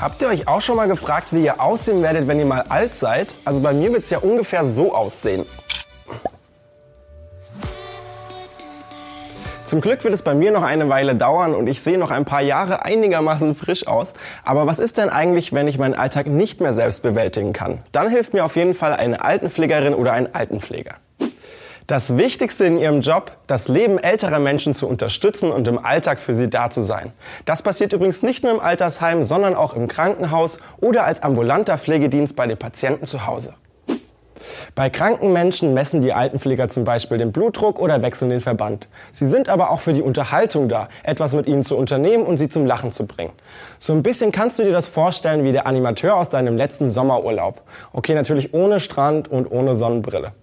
Habt ihr euch auch schon mal gefragt, wie ihr aussehen werdet, wenn ihr mal alt seid? Also bei mir wird es ja ungefähr so aussehen. Zum Glück wird es bei mir noch eine Weile dauern und ich sehe noch ein paar Jahre einigermaßen frisch aus. Aber was ist denn eigentlich, wenn ich meinen Alltag nicht mehr selbst bewältigen kann? Dann hilft mir auf jeden Fall eine Altenpflegerin oder ein Altenpfleger. Das Wichtigste in ihrem Job, das Leben älterer Menschen zu unterstützen und im Alltag für sie da zu sein. Das passiert übrigens nicht nur im Altersheim, sondern auch im Krankenhaus oder als ambulanter Pflegedienst bei den Patienten zu Hause. Bei kranken Menschen messen die Altenpfleger zum Beispiel den Blutdruck oder wechseln den Verband. Sie sind aber auch für die Unterhaltung da, etwas mit ihnen zu unternehmen und sie zum Lachen zu bringen. So ein bisschen kannst du dir das vorstellen wie der Animateur aus deinem letzten Sommerurlaub. Okay, natürlich ohne Strand und ohne Sonnenbrille.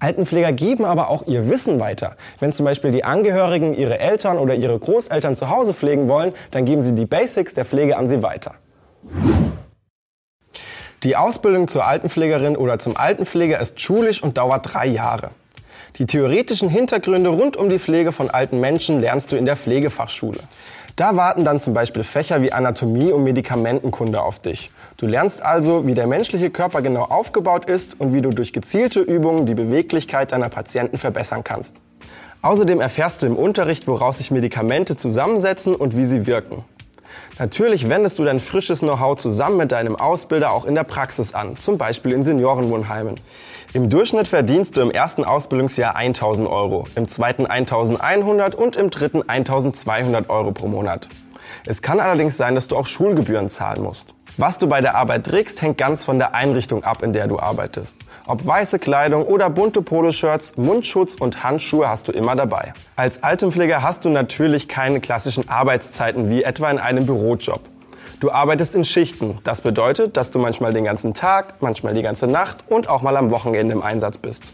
Altenpfleger geben aber auch ihr Wissen weiter. Wenn zum Beispiel die Angehörigen ihre Eltern oder ihre Großeltern zu Hause pflegen wollen, dann geben sie die Basics der Pflege an sie weiter. Die Ausbildung zur Altenpflegerin oder zum Altenpfleger ist schulisch und dauert drei Jahre. Die theoretischen Hintergründe rund um die Pflege von alten Menschen lernst du in der Pflegefachschule. Da warten dann zum Beispiel Fächer wie Anatomie und Medikamentenkunde auf dich. Du lernst also, wie der menschliche Körper genau aufgebaut ist und wie du durch gezielte Übungen die Beweglichkeit deiner Patienten verbessern kannst. Außerdem erfährst du im Unterricht, woraus sich Medikamente zusammensetzen und wie sie wirken. Natürlich wendest du dein frisches Know-how zusammen mit deinem Ausbilder auch in der Praxis an, zum Beispiel in Seniorenwohnheimen. Im Durchschnitt verdienst du im ersten Ausbildungsjahr 1000 Euro, im zweiten 1100 und im dritten 1200 Euro pro Monat. Es kann allerdings sein, dass du auch Schulgebühren zahlen musst. Was du bei der Arbeit trägst, hängt ganz von der Einrichtung ab, in der du arbeitest. Ob weiße Kleidung oder bunte Poloshirts, Mundschutz und Handschuhe hast du immer dabei. Als Altenpfleger hast du natürlich keine klassischen Arbeitszeiten wie etwa in einem Bürojob. Du arbeitest in Schichten. Das bedeutet, dass du manchmal den ganzen Tag, manchmal die ganze Nacht und auch mal am Wochenende im Einsatz bist.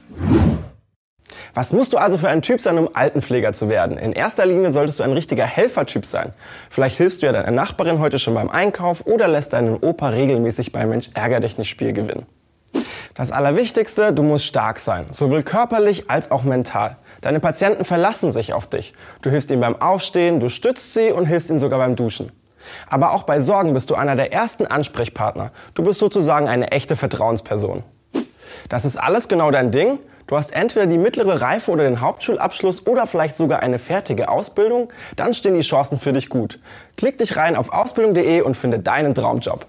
Was musst du also für ein Typ sein, um Altenpfleger zu werden? In erster Linie solltest du ein richtiger Helfertyp sein. Vielleicht hilfst du ja deiner Nachbarin heute schon beim Einkauf oder lässt deinen Opa regelmäßig beim Mensch ärger dich nicht Spiel gewinnen. Das Allerwichtigste, du musst stark sein, sowohl körperlich als auch mental. Deine Patienten verlassen sich auf dich. Du hilfst ihnen beim Aufstehen, du stützt sie und hilfst ihnen sogar beim Duschen. Aber auch bei Sorgen bist du einer der ersten Ansprechpartner. Du bist sozusagen eine echte Vertrauensperson. Das ist alles genau dein Ding, Du hast entweder die mittlere Reife oder den Hauptschulabschluss oder vielleicht sogar eine fertige Ausbildung, dann stehen die Chancen für dich gut. Klick dich rein auf ausbildung.de und finde deinen Traumjob.